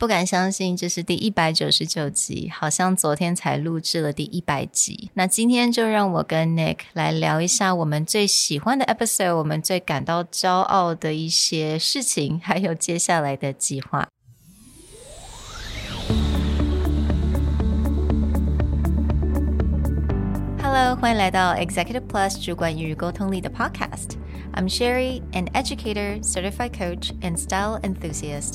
不敢相信这是第一百九十九集，好像昨天才录制了第一百集。那今天就让我跟 Nick 来聊一下我们最喜欢的 episode，我们最感到骄傲的一些事情，还有接下来的计划。Hello，欢迎来到 Executive Plus 主管与沟通力的 Podcast。I'm Sherry, an educator, certified coach, and style enthusiast.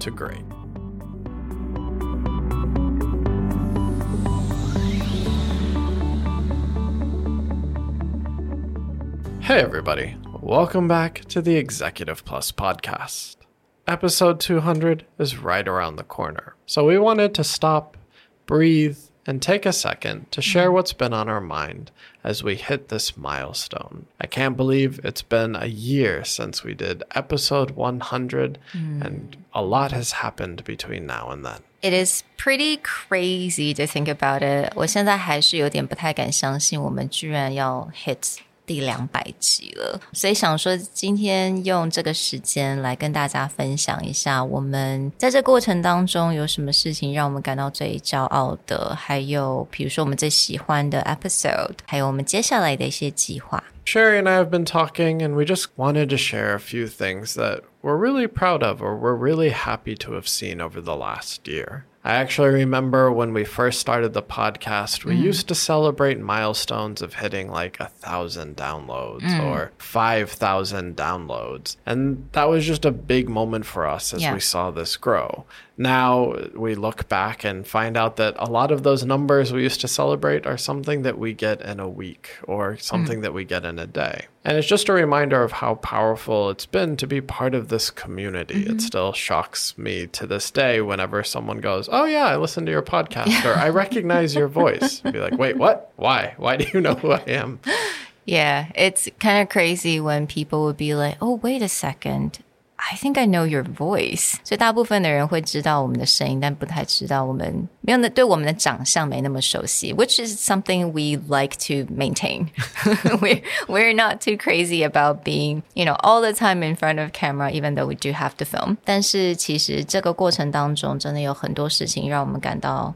to great. Hey, everybody. Welcome back to the Executive Plus podcast. Episode 200 is right around the corner. So we wanted to stop, breathe, and take a second to share what's been on our mind as we hit this milestone. I can't believe it's been a year since we did episode 100, and a lot has happened between now and then. It is pretty crazy to think about it. 我现在还是有点不太敢相信，我们居然要 hit 第两百集了，所以想说今天用这个时间来跟大家分享一下，我们在这过程当中有什么事情让我们感到最骄傲的，还有比如说我们最喜欢的 episode，还有我们接下来的一些计划。Sherry and I have been talking, and we just wanted to share a few things that we're really proud of or we're really happy to have seen over the last year. I actually remember when we first started the podcast, we mm. used to celebrate milestones of hitting like a thousand downloads mm. or 5,000 downloads. And that was just a big moment for us as Yeah. we saw this grow. Now we look back and find out that a lot of those numbers we used to celebrate are something that we get in a week or something mm. that we get in a day. And it's just a reminder of how powerful it's been to be part of this community. It mm-hmm. still shocks me to this day whenever someone goes, Oh, yeah, I listen to your podcast or I recognize your voice. Be like, Wait, what? Why? Why do you know who I am? Yeah, it's kind of crazy when people would be like, "Oh, wait a second." I think I know your voice，所以大部分的人会知道我们的声音，但不太知道我们没有那对我们的长相没那么熟悉，which is something we like to maintain. we we're not too crazy about being, you know, all the time in front of camera, even though we do have to film. 但是其实这个过程当中，真的有很多事情让我们感到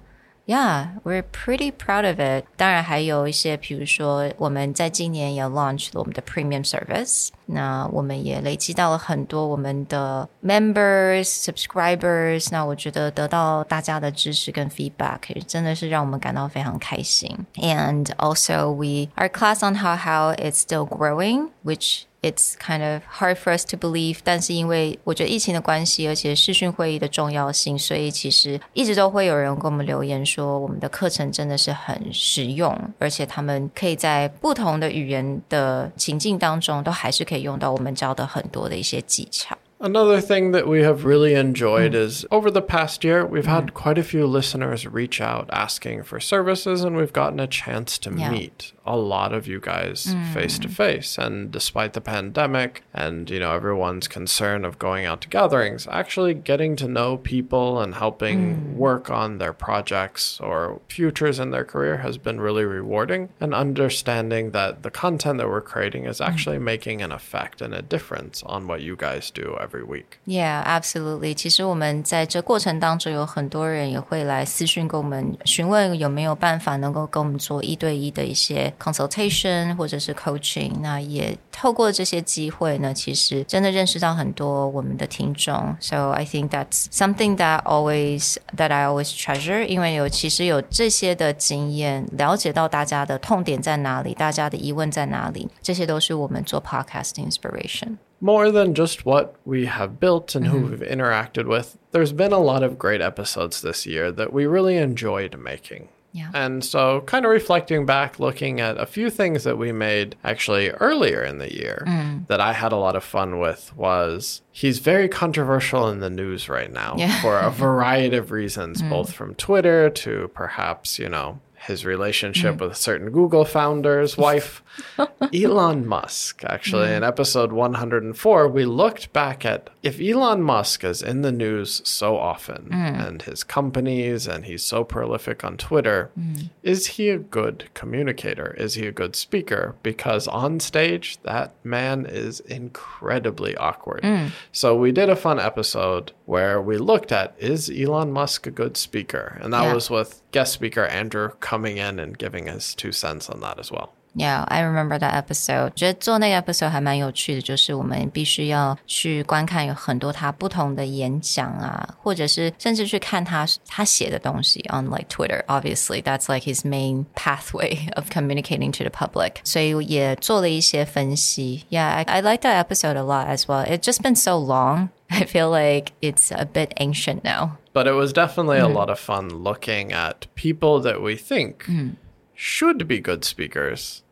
Yeah, we're pretty proud of it. 当然还有一些，比如说我们在今年也 launch 了我们的 premium service。那我们也累积到了很多我们的 members、subscribers。那我觉得得到大家的支持跟 feedback，真的是让我们感到非常开心。And also we our class on how how it's still growing, which it's kind of hard for us to believe，但是因为我觉得疫情的关系，而且视讯会议的重要性，所以其实一直都会有人跟我们留言说，我们的课程真的是很实用，而且他们可以在不同的语言的情境当中，都还是可以用到我们教的很多的一些技巧。 Another thing that we have really enjoyed is over the past year, we've had quite a few listeners reach out asking for services, and we've gotten a chance to Yeah. meet a lot of you guys face to face. And despite the pandemic and, you know, everyone's concern of going out to gatherings, actually getting to know people and helping work on their projects or futures in their career has been really rewarding. And understanding that the content that we're creating is actually making an effect and a difference on what you guys do every week. Yeah, absolutely. 其实我们在这过程当中，有很多人也会来私讯跟我们询问有没有办法能够跟我们做一对一的一些 consultation 或者是 coaching。那也透过这些机会呢，其实真的认识到很多我们的听众。So I think that's something that always that I always treasure，因为有其实有这些的经验，了解到大家的痛点在哪里，大家的疑问在哪里，这些都是我们做 podcast inspiration。 more than just what we have built and who we've interacted with, there's been a lot of great episodes this year that we really enjoyed making. Yeah. And so, kind of reflecting back, looking at a few things that we made actually earlier in the year Mm. that I had a lot of fun with was he's very controversial in the news right now Yeah. Mm. for a variety of reasons, both from Twitter to perhaps, you know, his relationship Mm. with a certain Google founder's wife, Elon Musk. Actually, Mm. in episode 104, we looked back at if Elon Musk is in the news so often Mm. and his companies and he's so prolific on Twitter, Mm. is he a good communicator? Is he a good speaker? Because on stage, that man is incredibly awkward. Mm. So we did a fun episode where we looked at is Elon Musk a good speaker? And that Yeah. was with guest speaker Andrew coming in and giving his two cents on that as well. Yeah, I remember that episode. 觉得做那个 episode 还蛮有趣的，就是我们必须要去观看有很多他不同的演讲啊，或者是甚至去看他他写的东西 on like Twitter. Obviously, that's like his main pathway of communicating to the public. 所以也做了一些分析。Yeah, I, I like that episode a lot as well. It's just been so long. I feel like it's a bit ancient now. But it was definitely a mm-hmm. lot of fun looking at people that we think mm-hmm. should be good speakers.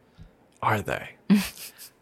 Are they?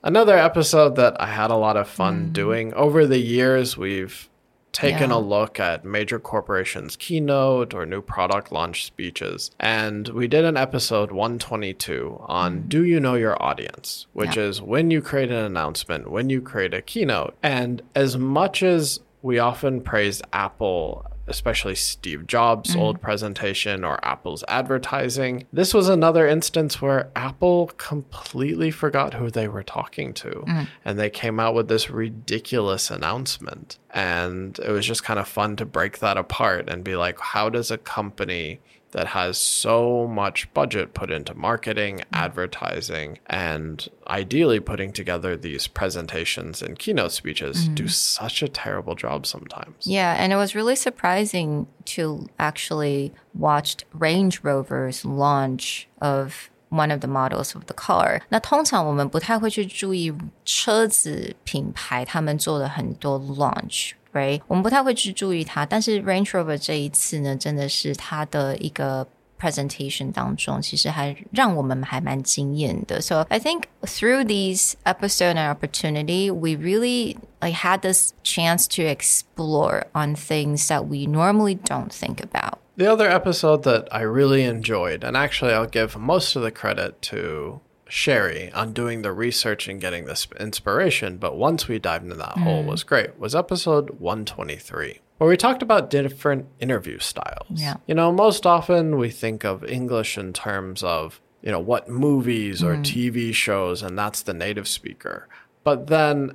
Another episode that I had a lot of fun mm. doing. Over the years, we've taken Yeah. a look at major corporations' keynote or new product launch speeches. And we did an episode 122 on mm-hmm. Do You Know Your Audience, which Yeah. is when you create an announcement, when you create a keynote. And as much as we often praise Apple, especially Steve Jobs' mm-hmm. old presentation or Apple's advertising, this was another instance where Apple completely forgot who they were talking to. Mm. And they came out with this ridiculous announcement. And it was just kind of fun to break that apart and be like, how does a company that has so much budget put into marketing, advertising, and ideally putting together these presentations and keynote speeches do such a terrible job sometimes. Yeah, and it was really surprising to actually watch Range Rover's launch of one of the models of the car. 那通常我们不太会去注意车子品牌他们做了很多 launch。 Right，我们不太会去注意它，但是 Range Rover 这一次呢，真的是它的一个 presentation 当中，其实还让我们还蛮惊艳的。So I think through these episode and opportunity, we really like had this chance to explore on things that we normally don't think about. The other episode that I really enjoyed, and actually I'll give most of the credit to Sherry on doing the research and getting this inspiration, but once we dived into that hole mm. was great, was episode 123, where we talked about different interview styles. Yeah. You know, most often we think of English in terms of, you know, what movies or mm. TV shows, and that's the native speaker. But then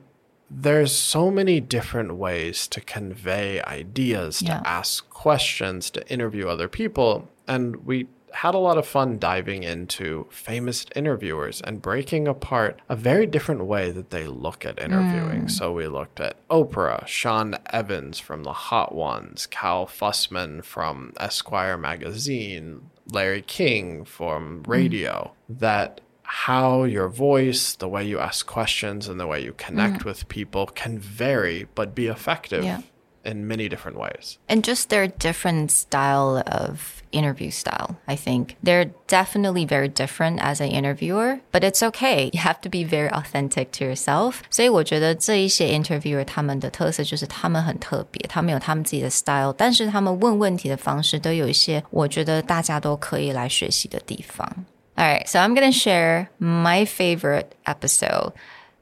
there's so many different ways to convey ideas, to ask questions, to interview other people. And we had a lot of fun diving into famous interviewers and breaking apart a very different way that they look at interviewing. Hmm. So we looked at Oprah, Sean Evans from The Hot Ones, Cal Fussman from Esquire magazine, Larry King from hmm. radio, that how your voice, the way you ask questions, and the way you connect hmm. with people can vary but be effective Yeah in many different ways. And just their different style of interview style, I think. They're definitely very different as an interviewer, but it's okay. You have to be very authentic to yourself. 所以我觉得这一些 interviewer 他们的特色就是他们很特别，他们有他们自己的 style，但是他们问问题的方式都有一些我觉得大家都可以来学习的地方。All right, so I'm going to share my favorite episode.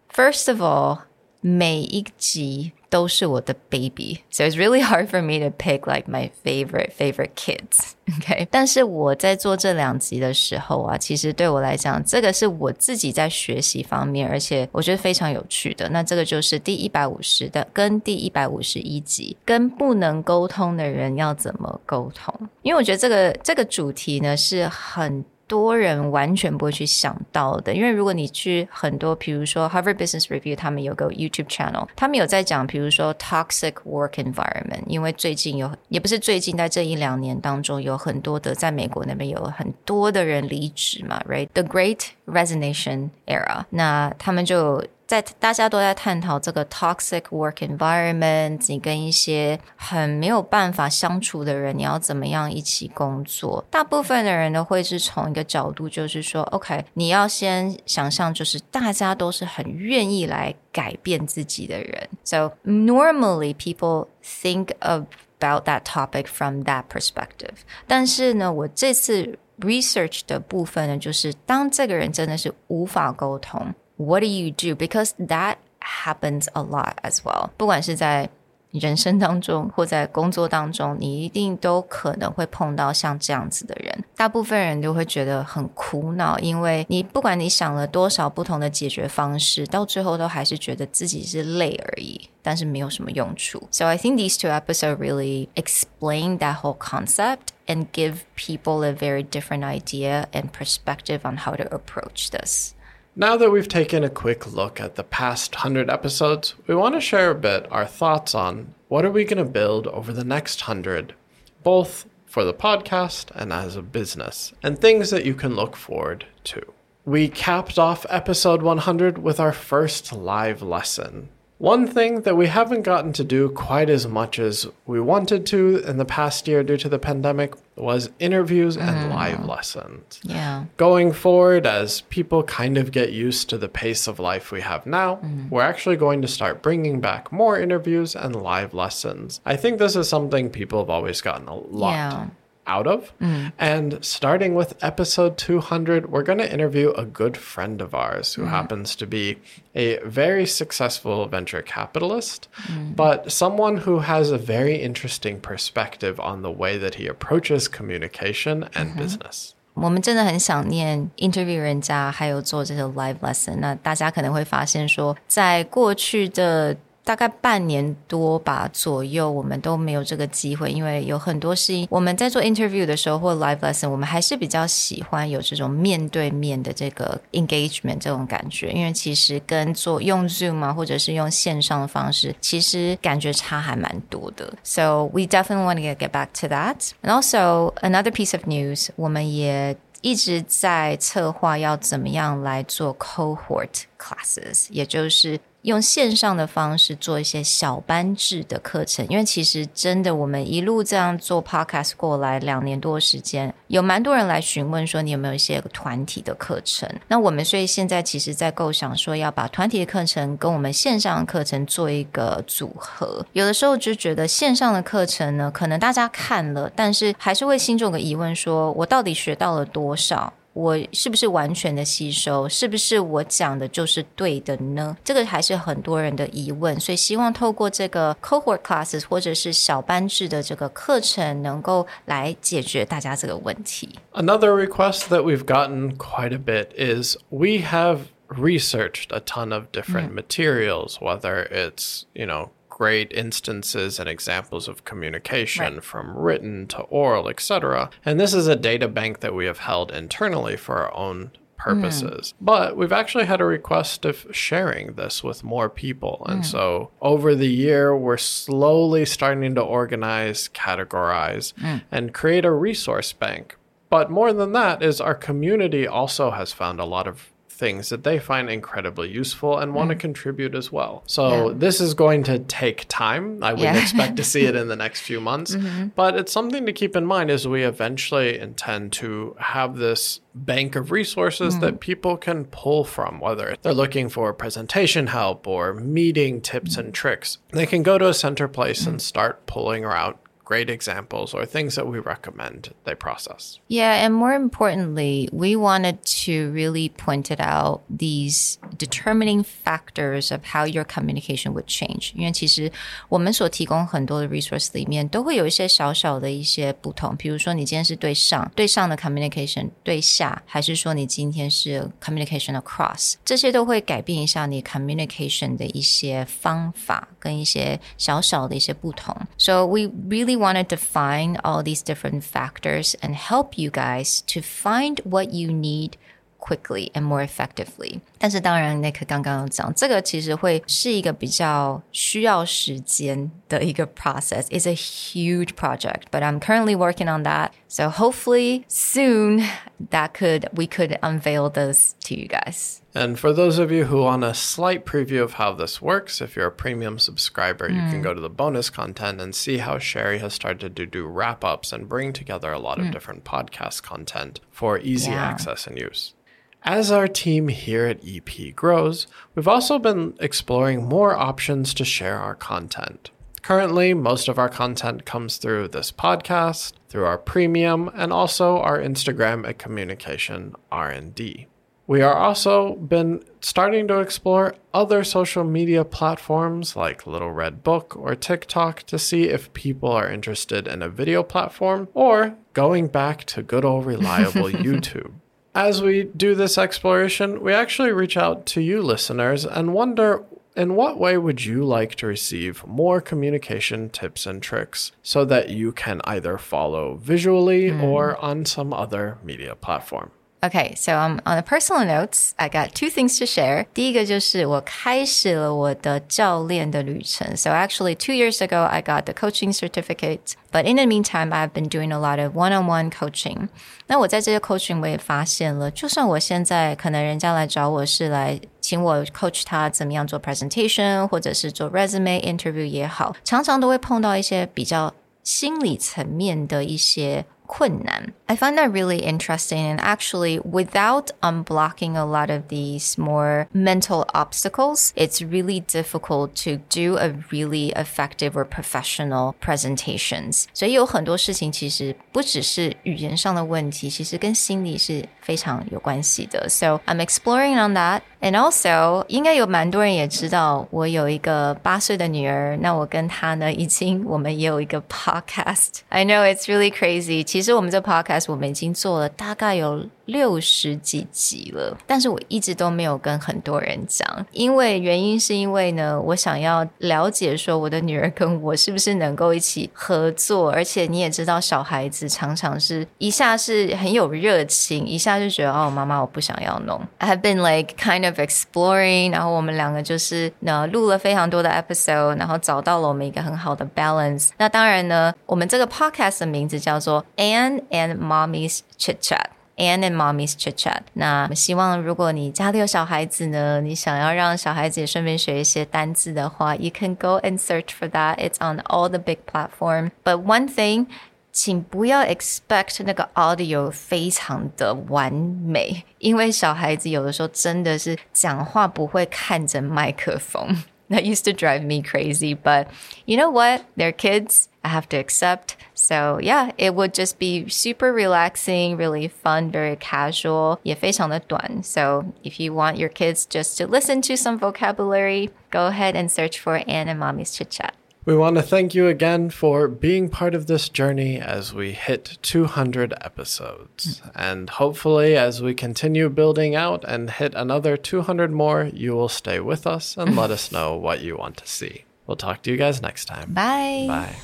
First of all, 每一集都是我的 baby, so it's really hard for me to pick like my favorite favorite kids. Okay，但是我在做这两集的时候啊，其实对我来讲，这个是我自己在学习方面，而且我觉得非常有趣的。那这个就是第一百五十的跟第一百五十一集，跟不能沟通的人要怎么沟通？因为我觉得这个这个主题呢是很。多人完全不会去想到的，因为如果你去很多，比如说 Harvard Business Review，他们有个 YouTube channel，他们有在讲，比如说 toxic work environment，因为最近有，也不是最近，在这一两年当中，有很多的在美国那边有很多的人离职嘛，right？The Great Resignation Era，那他们就在大家都在探讨这个 toxic work environment，你跟一些很没有办法相处的人，你要怎么样一起工作？大部分的人呢会是从一个角度，就是说，OK，你要先想象，就是大家都是很愿意来改变自己的人。So normally people think about that topic from that perspective。但是呢，我这次 research 的部分呢，就是当这个人真的是无法沟通。 what do you do? Because that happens a lot as well. 不管是在人生当中或在工作当中，你一定都可能会碰到像这样子的人。大部分人都会觉得很苦恼，因为你不管你想了多少不同的解决方式，到最后都还是觉得自己是累而已，但是没有什么用处。So I think these two episodes really explain that whole concept and give people a very different idea and perspective on how to approach this. Now that we've taken a quick look at the past 100 episodes, we want to share a bit our thoughts on what are we going to build over the next 100, both for the podcast and as a business, and things that you can look forward to. We capped off episode 100 with our first live lesson. One thing that we haven't gotten to do quite as much as we wanted to in the past year due to the pandemic was interviews and mm. live lessons. Yeah. Going forward, as people kind of get used to the pace of life we have now, mm. we're actually going to start bringing back more interviews and live lessons. I think this is something people have always gotten a lot yeah out of. Mm. And starting with episode 200, we're going to interview a good friend of ours who mm. happens to be a very successful venture capitalist, mm. but someone who has a very interesting perspective on the way that he approaches communication and -hmm. business. 我们真的很想念 interview 人家，还有做这个 live lesson。那大家可能会发现说，在过去的 大概半年多吧左右，我们都没有这个机会，因为有很多事情我们在做 interview 的时候或 live lesson，我们还是比较喜欢有这种面对面的这个 engagement 这种感觉，因为其实跟做用 Zoom 啊，或者是用线上的方式，其实感觉差还蛮多的。So we definitely want to get back to that. And also another piece of news，我们也一直在策划要怎么样来做 cohort classes，也就是用线上的方式做一些小班制的课程，因为其实真的我们一路这样做 podcast 过来两年多时间，有蛮多人来询问说你有没有一些团体的课程。那我们所以现在其实在构想说要把团体的课程跟我们线上的课程做一个组合。有的时候就觉得线上的课程呢，可能大家看了，但是还是会心中有个疑问，说我到底学到了多少？我是不是完全的吸收？是不是我讲的就是对的呢？这个还是很多人的疑问，所以希望透过这个 cohort classes 或者是小班制的这个课程，能够来解决大家这个问题。Another request that we've gotten quite a bit is we have researched a ton of different materials, whether it's, you know, great instances and examples of communication right. from written to oral, etc. And this is a data bank that we have held internally for our own purposes. Mm. But we've actually had a request of sharing this with more people. And mm. so over the year, we're slowly starting to organize, categorize, mm. and create a resource bank. But more than that is our community also has found a lot of things that they find incredibly useful and want mm. to contribute as well. So yeah. this is going to take time. I wouldn't yeah. expect to see it in the next few months, mm-hmm. but it's something to keep in mind as we eventually intend to have this bank of resources mm. that people can pull from, whether they're looking for presentation help or meeting tips mm. and tricks. They can go to a center place and mm. start pulling around great examples or things that we recommend they process. Yeah, and more importantly, we wanted to really point it out these determining factors of how your communication would change. 因为其实我们所提供很多的 resource 里面都会有一些小小的一些不同，比如说你今天是对上对上的 communication，对下，还是说你今天是 communication across，这些都会改变一下你 communication 的一些方法跟一些小小的一些不同。So we really wanted to find all these different factors and help you guys to find what you need quickly and more effectively。但是当然，Nick 刚刚讲，这个其实会是一个比较需要时间的一个 process. It's a huge project, but I'm currently working on that. So hopefully soon that could we could unveil this to you guys. And for those of you who want a slight preview of how this works, if you're a premium subscriber, mm. you can go to the bonus content and see how Sherry has started to do wrap ups and bring together a lot mm. of different podcast content for easy yeah. access and use. As our team here at EP grows, we've also been exploring more options to share our content. Currently, most of our content comes through this podcast, through our premium, and also our Instagram at Communication R&D. We are also been starting to explore other social media platforms like Little Red Book or TikTok to see if people are interested in a video platform or going back to good old reliable YouTube. As we do this exploration, we actually reach out to you listeners and wonder in what way would you like to receive more communication tips and tricks so that you can either follow visually mm. or on some other media platform? Okay, so um, on a personal notes, I got two things to share. 第一个就是我开始了我的教练的旅程. So actually, two years ago, I got the coaching certificate. But in the meantime, I've been doing a lot of one-on-one coaching. 那我在这些 coaching 我也发现了，就算我现在可能人家来找我是来请我 coach 他怎么样做 presentation，或者是做 resume interview 也好，常常都会碰到一些比较心理层面的一些 困难。I find that really interesting. And actually, without unblocking a lot of these more mental obstacles, it's really difficult to do a really effective or professional presentations. 所以有很多事情其实不只是语言上的问题，其实跟心理是非常有关系的。So I'm exploring on that. And also，应该有蛮多人也知道，我有一个八岁的女儿。那我跟她呢，已经我们也有一个 podcast。I know it's really crazy。其 其实我们这 podcast 我们已经做了大概有六十几集了，但是我一直都没有跟很多人讲，因为原因是因为呢，我想要了解说我的女儿跟我是不是能够一起合作，而且你也知道，小孩子常常是一下是很有热情，一下就觉得哦，妈妈我不想要弄。I have been like kind of exploring，然后我们两个就是呢录了非常多的 episode，然后找到了我们一个很好的 balance。那当然呢，我们这个 podcast 的名字叫做 Anne and Mommy's Chit Chat。Anne and Mommy's Chit Chat。那我希望如果你家里有小孩子呢，你想要让小孩子也顺便学一些单字的话，you can go and search for that. It's on all the big platform. But one thing. 请不要 expect 那个 audio 非常的完美，因为小孩子有的时候真的是讲话不会看着麦克风。That used to drive me crazy, but you know what? They're kids. I have to accept. So yeah, it would just be super relaxing, really fun, very casual, 也非常的短. So if you want your kids just to listen to some vocabulary, go ahead and search for Anne and Mommy's Chit Chat. We want to thank you again for being part of this journey as we hit 200 episodes. And hopefully, as we continue building out and hit another 200 more, you will stay with us and let us know what you want to see. We'll talk to you guys next time. Bye. Bye.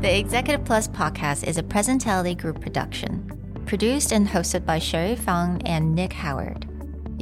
The Executive Plus podcast is a Presentality Group production, produced and hosted by Sherry Fang and Nick Howard.